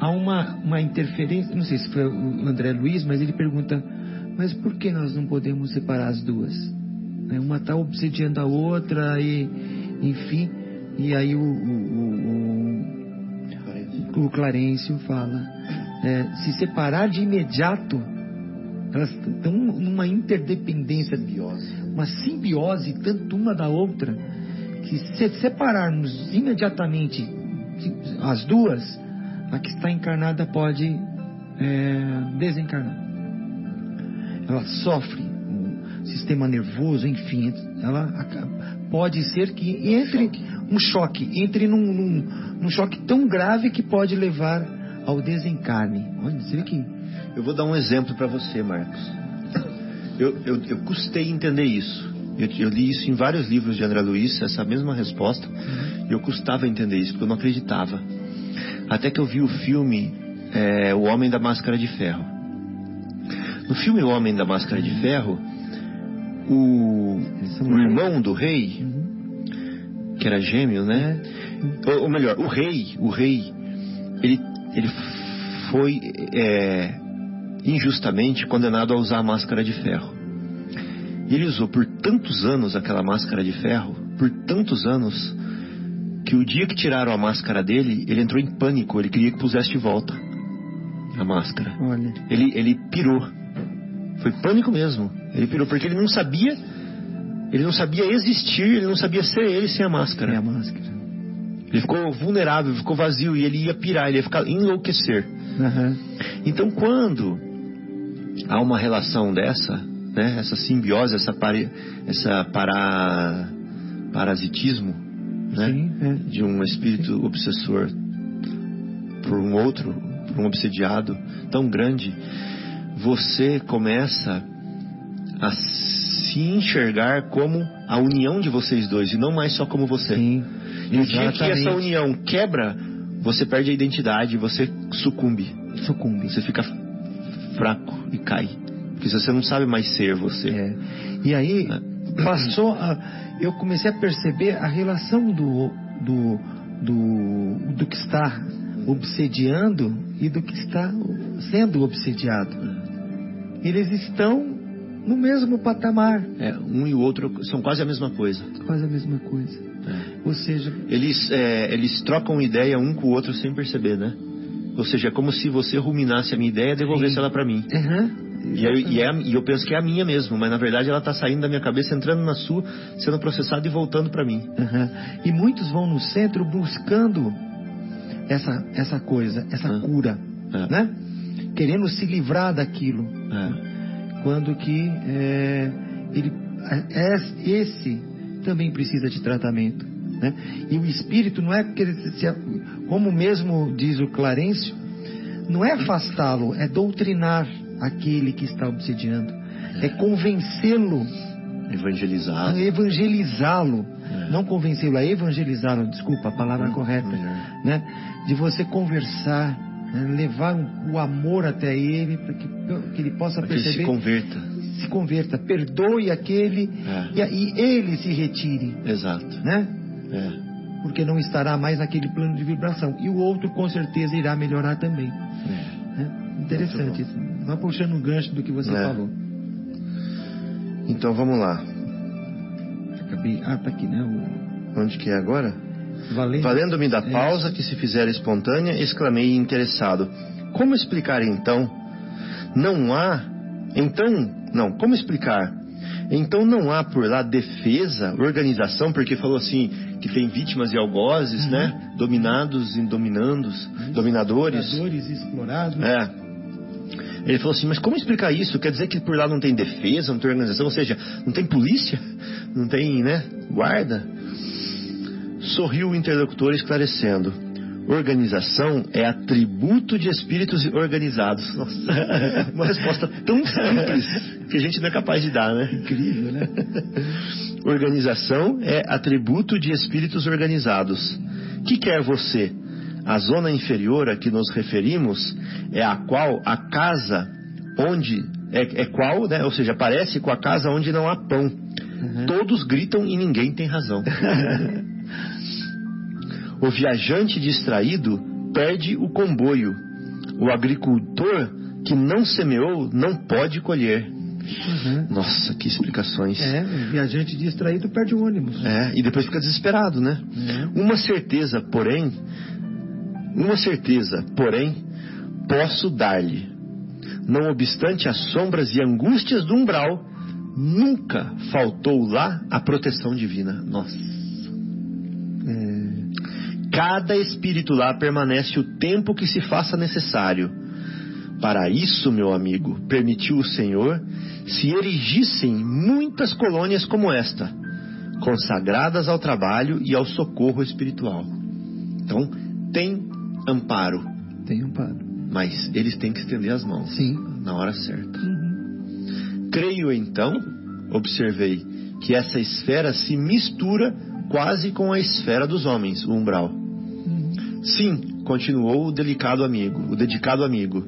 há uma, uma interferência, não sei se foi o André Luiz, mas ele pergunta, mas por que nós não podemos separar as duas? Né, Uma está obsediando a outra e, enfim, e aí o, o, o, o Clarencio fala, é, se separar de imediato, elas estão numa interdependência, uma simbiose tanto uma da outra, que se separarmos imediatamente as duas, a que está encarnada pode é, desencarnar. Ela sofre o sistema nervoso, enfim, ela pode ser que entre um choque, entre num, num, num choque tão grave que pode levar ao desencarne. Olha, você vê que Eu vou dar um exemplo para você, Marcos. Eu, eu, eu custei entender isso. Eu, eu li isso em vários livros de André Luiz, essa mesma resposta. E eu custava entender isso, porque eu não acreditava. Até que eu vi o filme é, O Homem da Máscara de Ferro. No filme O Homem da Máscara de Ferro, o, o irmão do rei, que era gêmeo, né? Ou, ou melhor, o rei, o rei, ele, ele foi é, injustamente condenado a usar a máscara de ferro. E ele usou por tantos anos aquela máscara de ferro, por tantos anos, que o dia que tiraram a máscara dele, ele entrou em pânico, ele queria que pusesse de volta a máscara. Olha. Ele, ele pirou. Foi pânico mesmo. Ele pirou porque ele não sabia, ele não sabia existir, ele não sabia ser ele sem a máscara. É a máscara. Ele ficou vulnerável, ficou vazio e ele ia pirar, ele ia ficar enlouquecer. Aham. Então, quando há uma relação dessa, né, essa simbiose, essa, pari, essa para, parasitismo, né, Sim, é. de um espírito obsessor por um outro, por um obsediado tão grande, você começa a se enxergar como a união de vocês dois e não mais só como você. Sim. E o dia que essa união quebra, você perde a identidade, você sucumbe. Sucumbe. Você fica fraco e cai. Porque você não sabe mais ser você. É. E aí passou a, eu comecei a perceber a relação do, do, do, do que está obsediando e do que está sendo obsediado. Eles estão no mesmo patamar, É, um e o outro são quase a mesma coisa. quase a mesma coisa. É. Ou seja, Eles, é, eles trocam ideia um com o outro sem perceber, né? Ou seja, é como se você ruminasse a minha ideia e devolvesse Sim. ela pra mim. aham, E, eu, e, é- e eu penso que é a minha mesmo, mas na verdade ela tá saindo da minha cabeça, entrando na sua, sendo processada e voltando pra mim. aham. e muitos vão no centro buscando essa, essa coisa, essa Ah. cura, É. né? Querendo se livrar daquilo. É. quando que é, ele, é- esse também precisa de tratamento. Né? E o espírito não é que ele se- como mesmo diz o Clarencio, não é afastá-lo, é doutrinar aquele que está obsediando, é convencê-lo, Evangelizar. a evangelizá-lo, É. não convencê-lo, a evangelizá-lo, desculpa a palavra correta, melhor. né? De você conversar, né? levar o amor até ele para que, que ele possa Para que ele se perceber converta. se converta, perdoe aquele É. e, aí ele se retire, Exato. né? É. Porque não estará mais naquele plano de vibração. E o outro com certeza irá melhorar também. É. né? Interessante isso. Vai puxando um gancho do que você É. falou. Então vamos lá. Acabei. Ah, tá aqui, né? O... Onde que é agora? Valendo. Valendo-me da É. pausa que se fizer espontânea, exclamei interessado. Como explicar então? Não há. Então, não, como explicar? Então não há por lá defesa, organização, porque falou assim que tem vítimas e algozes, Uhum. né? Dominados e dominandos, dominadores. Exploradores explorados. É. Ele falou assim, mas como explicar isso? Quer dizer que por lá não tem defesa, não tem organização, ou seja, não tem polícia, não tem, né, guarda? Sorriu o interlocutor esclarecendo. Organização é atributo de espíritos organizados. Nossa, *laughs* uma resposta tão simples que a gente não é capaz de dar, né? Incrível, né? *laughs* Organização é atributo de espíritos organizados. Que quer você? A zona inferior a que nos referimos é a qual a casa onde é, é qual, né? Ou seja, parece com a casa onde não há pão. Uhum. Todos gritam e ninguém tem razão. *laughs* o viajante distraído perde o comboio. O agricultor que não semeou não pode colher. Uhum. Nossa, que explicações. É, viajante distraído perde o ônibus. É, e depois fica desesperado, né? É. Uma certeza, porém, uma certeza, porém, posso dar-lhe. Não obstante as sombras e angústias do umbral, nunca faltou lá a proteção divina. Nossa. É, Cada espírito lá permanece o tempo que se faça necessário. Para isso, meu amigo, permitiu o Senhor se erigissem muitas colônias como esta, consagradas ao trabalho e ao socorro espiritual. Então, tem amparo, tem um paro. mas eles têm que estender as mãos Sim. na hora certa. Uhum. Creio então, observei, que essa esfera se mistura quase com a esfera dos homens, o umbral. Sim, continuou o delicado amigo, o dedicado amigo.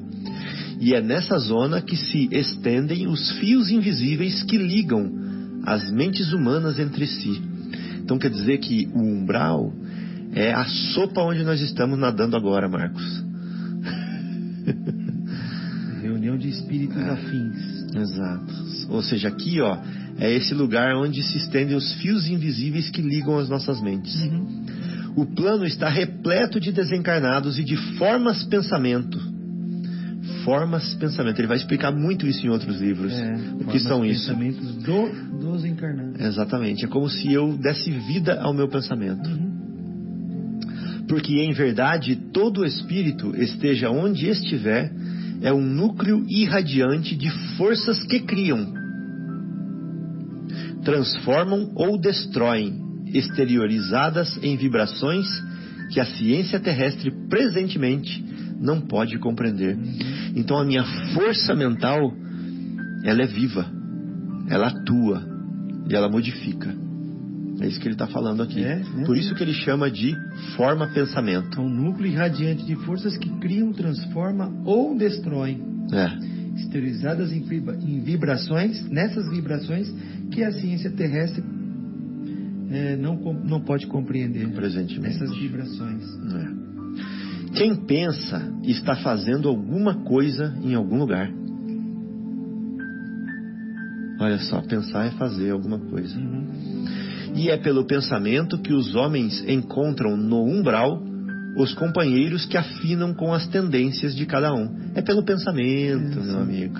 E é nessa zona que se estendem os fios invisíveis que ligam as mentes humanas entre si. Então quer dizer que o umbral é a sopa onde nós estamos nadando agora, Marcos. *laughs* Reunião de espíritos É. afins. Exato. Ou seja, aqui, ó, é esse lugar onde se estendem os fios invisíveis que ligam as nossas mentes. Uhum. O plano está repleto de desencarnados e de formas pensamento. Formas pensamento. Ele vai explicar muito isso em outros livros. É, o que são isso? pensamentos do, dos encarnados. Exatamente. É como se eu desse vida ao meu pensamento. Uhum. Porque em verdade todo espírito, esteja onde estiver, é um núcleo irradiante de forças que criam, transformam ou destroem, exteriorizadas em vibrações que a ciência terrestre presentemente não pode compreender. Então a minha força mental, ela é viva, ela atua e ela modifica. É isso que ele está falando aqui. É, é. Por isso que ele chama de forma pensamento. É um núcleo irradiante de forças que criam, transformam ou destroem. É, Esterilizadas em, vibra- em vibrações, nessas vibrações que a ciência terrestre eh, não, não pode compreender. presentemente. Essas vibrações. É. Quem pensa está fazendo alguma coisa em algum lugar. Olha só, pensar é fazer alguma coisa. E é pelo pensamento que os homens encontram no umbral os companheiros que afinam com as tendências de cada um. É pelo pensamento, É, meu amigo.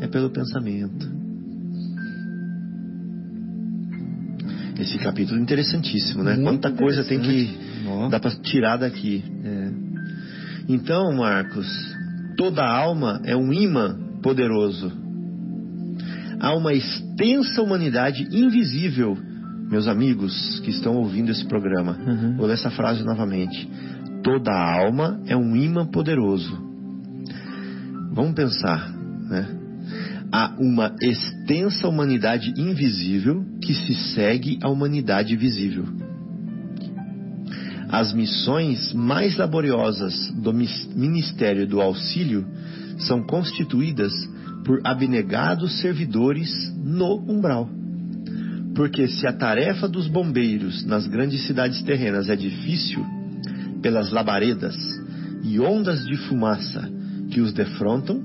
É pelo pensamento. Esse capítulo é interessantíssimo, né? Muito Quanta coisa tem que dá para tirar daqui. É. Então, Marcos, toda alma é um imã poderoso. Há uma extensa humanidade invisível, meus amigos que estão ouvindo esse programa. Uhum. Vou ler essa frase novamente. Toda alma é um imã poderoso. Vamos pensar, né? Há uma extensa humanidade invisível que se segue à humanidade visível. As missões mais laboriosas do Ministério do Auxílio são constituídas por abnegados servidores no umbral. Porque se a tarefa dos bombeiros nas grandes cidades terrenas é difícil, pelas labaredas e ondas de fumaça que os defrontam,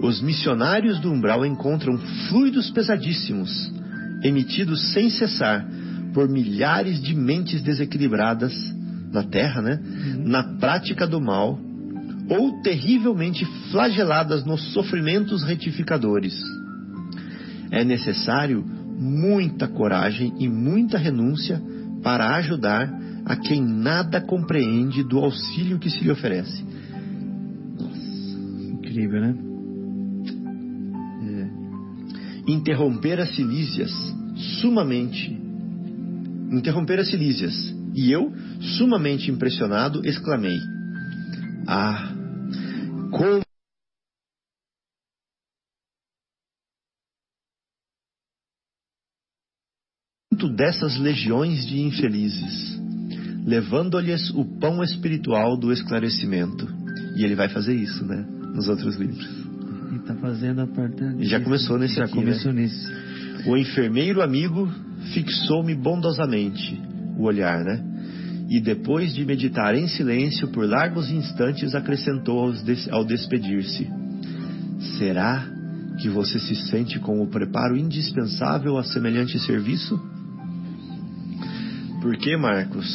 os missionários do umbral encontram fluidos pesadíssimos, emitidos sem cessar por milhares de mentes desequilibradas na Terra, né? Na prática do mal, ou terrivelmente flageladas nos sofrimentos retificadores. É necessário muita coragem e muita renúncia para ajudar a quem nada compreende do auxílio que se lhe oferece. Incrível, né? interromper as Cilícias sumamente interromper as Cilícias e eu sumamente impressionado exclamei ah como dessas legiões de infelizes levando-lhes o pão espiritual do esclarecimento e ele vai fazer isso né nos outros livros E tá fazendo a parte. E já começou nesse Já aqui, começou né? nesse. O enfermeiro amigo fixou-me bondosamente o olhar, né? E depois de meditar em silêncio por largos instantes, acrescentou ao despedir-se: Será que você se sente com o preparo indispensável a semelhante serviço? Porque, Marcos,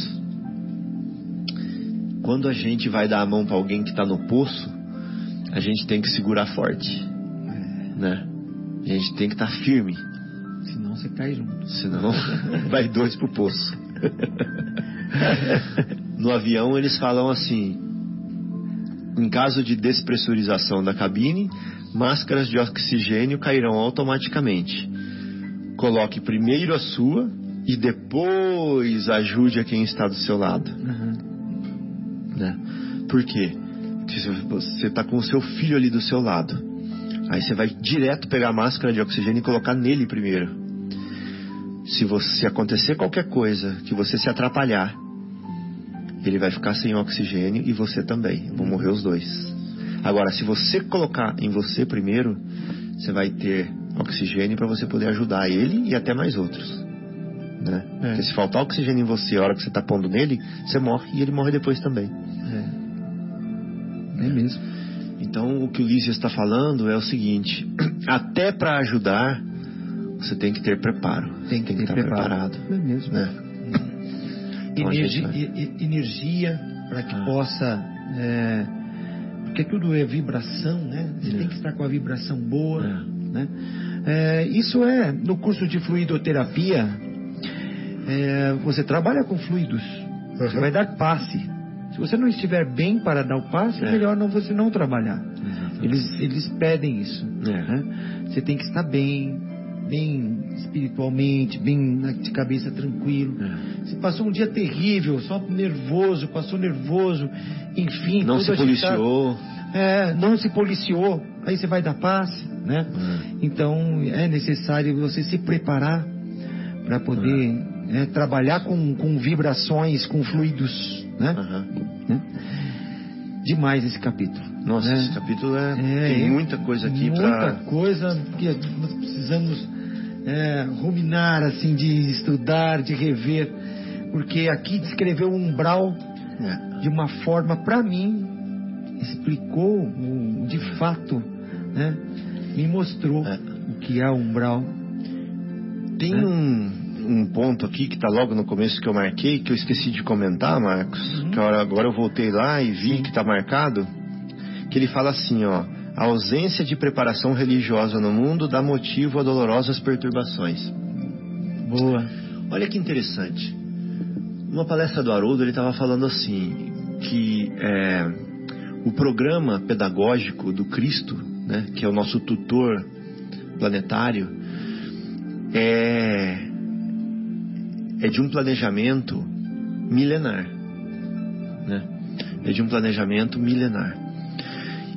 quando a gente vai dar a mão para alguém que está no poço, a gente tem que segurar forte, né? A gente tem que estar firme. Senão você cai junto. Senão *laughs* vai dois pro poço. No avião eles falam assim: em caso de despressurização da cabine, máscaras de oxigênio cairão automaticamente. Coloque primeiro a sua e depois ajude a quem está do seu lado. Aham. Né? Por quê? Porque se você está com o seu filho ali do seu lado. Aí você vai direto pegar a máscara de oxigênio e colocar nele primeiro. Se você acontecer qualquer coisa, que você se atrapalhar, ele vai ficar sem oxigênio e você também. Vão morrer os dois. Agora, se você colocar em você primeiro, você vai ter oxigênio para você poder ajudar ele e até mais outros. Né? É. Porque se faltar oxigênio em você a hora que você está pondo nele, você morre e ele morre depois também. É, é mesmo. Então, o que o Lício está falando é o seguinte: *clears throat* até para ajudar, você tem que ter preparo. Tem que, tem que estar preparado. É mesmo. Né? Então energia, energia para que ah. possa. É, porque tudo é vibração, né? Você é. tem que estar com a vibração boa. É. Né? É, isso é no curso de fluidoterapia. É, você trabalha com fluidos. Uhum. Você vai dar passe. Se você não estiver bem para dar o passe, é melhor não você não trabalhar. Eles, eles pedem isso. É. Né? Você tem que estar bem, bem espiritualmente, bem de cabeça tranquilo. É. Você passou um dia terrível, só nervoso, passou nervoso, enfim. Não se policiou. É, não se policiou. Aí você vai dar passe, né? É. Então é necessário você se preparar para poder é. trabalhar com, com vibrações, com fluidos, né? Uhum. Demais esse capítulo. Nossa, né? esse capítulo é, é tem muita coisa aqui para. Muita pra... coisa que nós precisamos é, ruminar, assim, de estudar, de rever, porque aqui descreveu o umbral é. de uma forma, para mim, explicou de fato, né? me mostrou é. o que é umbral. Tem né? um, um ponto aqui que está logo no começo que eu marquei, que eu esqueci de comentar, Marcos, uhum. que agora eu voltei lá e vi Sim. que está marcado, que ele fala assim, ó, a ausência de preparação religiosa no mundo dá motivo a dolorosas perturbações. Boa. Olha que interessante. Uma palestra do Haroldo, ele estava falando assim, que é, o programa pedagógico do Cristo, né, que é o nosso tutor planetário, é, é de um planejamento milenar. Né? É de um planejamento milenar.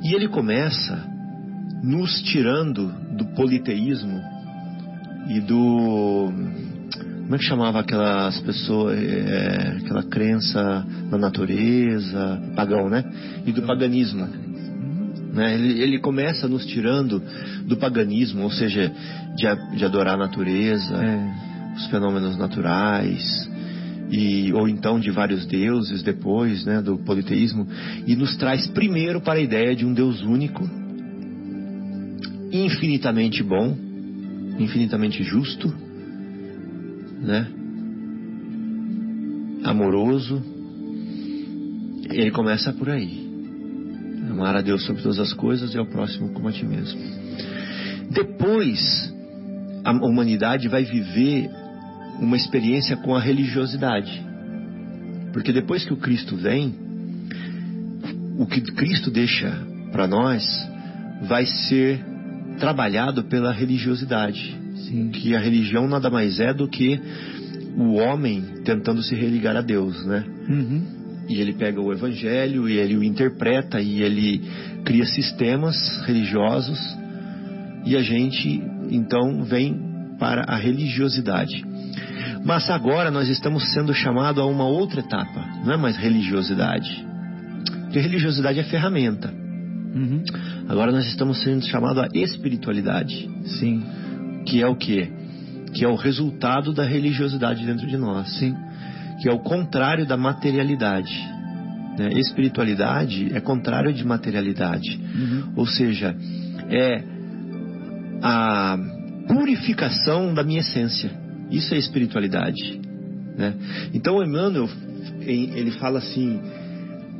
E ele começa nos tirando do politeísmo e do. Como é que chamava aquelas pessoas, é, aquela crença na natureza, pagão, né? E do paganismo. Né? Ele, ele começa nos tirando do paganismo, ou seja, de, de adorar a natureza, é. os fenômenos naturais, e, ou então de vários deuses depois, né, do politeísmo, e nos traz primeiro para a ideia de um Deus único, infinitamente bom, infinitamente justo, né, amoroso. Ele começa por aí. Amar a Deus sobre todas as coisas e ao próximo como a ti mesmo. Depois, a humanidade vai viver uma experiência com a religiosidade. Porque depois que o Cristo vem, o que Cristo deixa para nós vai ser trabalhado pela religiosidade. Sim. Que a religião nada mais é do que o homem tentando se religar a Deus, né? Uhum. E ele pega o evangelho e ele o interpreta e ele cria sistemas religiosos e a gente então vem para a religiosidade. Mas agora nós estamos sendo chamados a uma outra etapa, não é mais religiosidade. Porque religiosidade é ferramenta. Uhum. Agora nós estamos sendo chamados a espiritualidade. Sim. Que é o quê? Que é o resultado da religiosidade dentro de nós. Sim. Que é o contrário da materialidade. Né? Espiritualidade é contrário de materialidade. Uhum. Ou seja, é a purificação da minha essência. Isso é espiritualidade. Né? Então Emmanuel ele fala assim: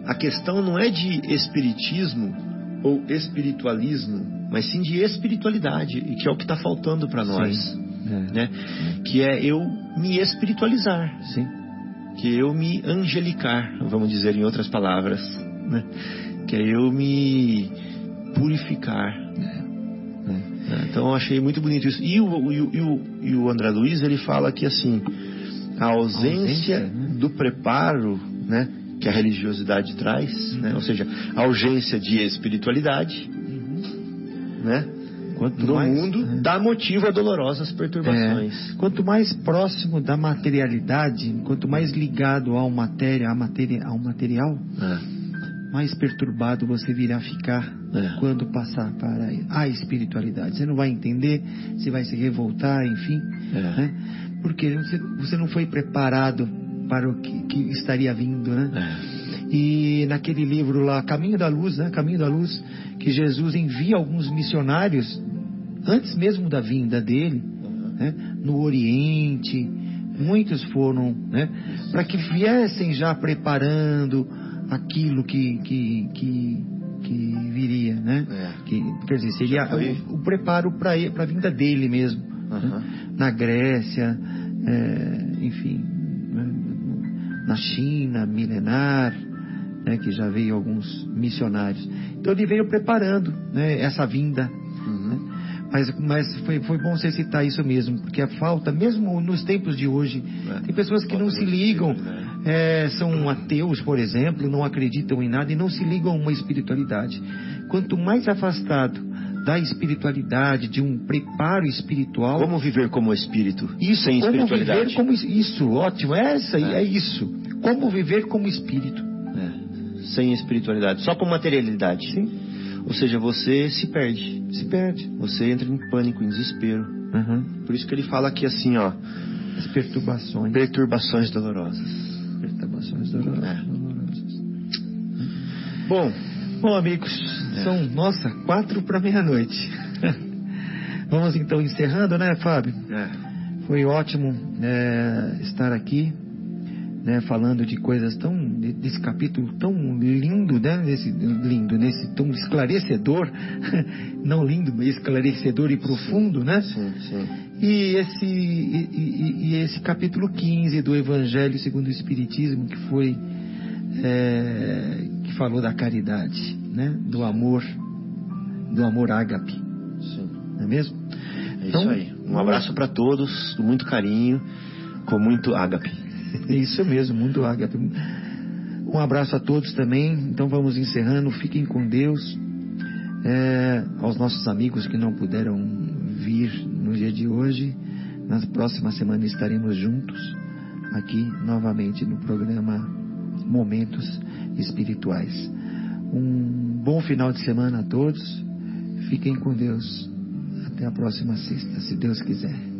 a questão não é de espiritismo ou espiritualismo, mas sim de espiritualidade, e que é o que está faltando para nós. É. Né? Que é eu me espiritualizar. Sim. Que é eu me angelicar, vamos dizer em outras palavras. Né? Que é eu me purificar. É, então eu achei muito bonito isso. E o, e o, e o André Luiz, ele fala que assim, a ausência, a ausência né? do preparo, né, que a religiosidade traz, uhum. né, ou seja, a ausência de espiritualidade, uhum. né, Quanto no mais- mundo é. dá motivo a dolorosas perturbações. É, quanto mais próximo da materialidade, quanto mais ligado ao matéria, à matéria, ao material, É. mais perturbado você virá ficar É. quando passar para a espiritualidade. Você não vai entender, você vai se revoltar, enfim, É. né? Porque você, não foi preparado para o que, que estaria vindo, né? É. E naquele livro lá, Caminho da Luz, né? Caminho da Luz, que Jesus envia alguns missionários antes mesmo da vinda dele, né? no Oriente, muitos foram, né? Para que viessem já preparando aquilo que que, que, que viria, né? É. Que, quer dizer, seria o, o preparo para a vinda dele mesmo, né? na Grécia, é, enfim, né? na China milenar, né? que já veio alguns missionários. Então ele veio preparando né? essa vinda. Mas, mas foi, foi bom você citar isso mesmo, porque a falta, mesmo nos tempos de hoje, É. tem pessoas que não se ligam, espiritualidade. é, são ateus, por exemplo, não acreditam em nada e não se ligam a uma espiritualidade. Quanto mais afastado da espiritualidade, de um preparo espiritual, Como viver como espírito isso, sem como espiritualidade? viver como isso, ótimo, essa É. é isso. Como viver como espírito. É. Sem espiritualidade, só com materialidade. Sim. Ou seja, você se perde. Se perde. Você entra em pânico, em desespero. Uhum. Por isso que ele fala aqui assim, ó, As perturbações. perturbações dolorosas. Perturbações dolorosas. É. dolorosas. Bom, Bom, amigos, É. são, nossa, quatro para meia-noite. *laughs* Vamos então encerrando, né, Fábio? é, Foi ótimo é, estar aqui, né, falando de coisas tão de- desse capítulo tão lindo, né, nesse lindo, nesse tão esclarecedor, *laughs* não lindo, mas esclarecedor e profundo, né? sim, sim. E esse e, e- e esse capítulo 15 do Evangelho segundo o Espiritismo que foi é, que falou da caridade, né, do amor, do amor ágape, sim. não é mesmo? É Então, isso aí. Um abraço para todos, com muito carinho, com muito ágape. É Isso mesmo, mundo ágape. Um abraço a todos também. Então vamos encerrando. Fiquem com Deus. É, aos nossos amigos que não puderam vir no dia de hoje, na próxima semana estaremos juntos aqui novamente no programa Momentos Espirituais. Um bom final de semana a todos. Fiquem com Deus. Até a próxima sexta, se Deus quiser.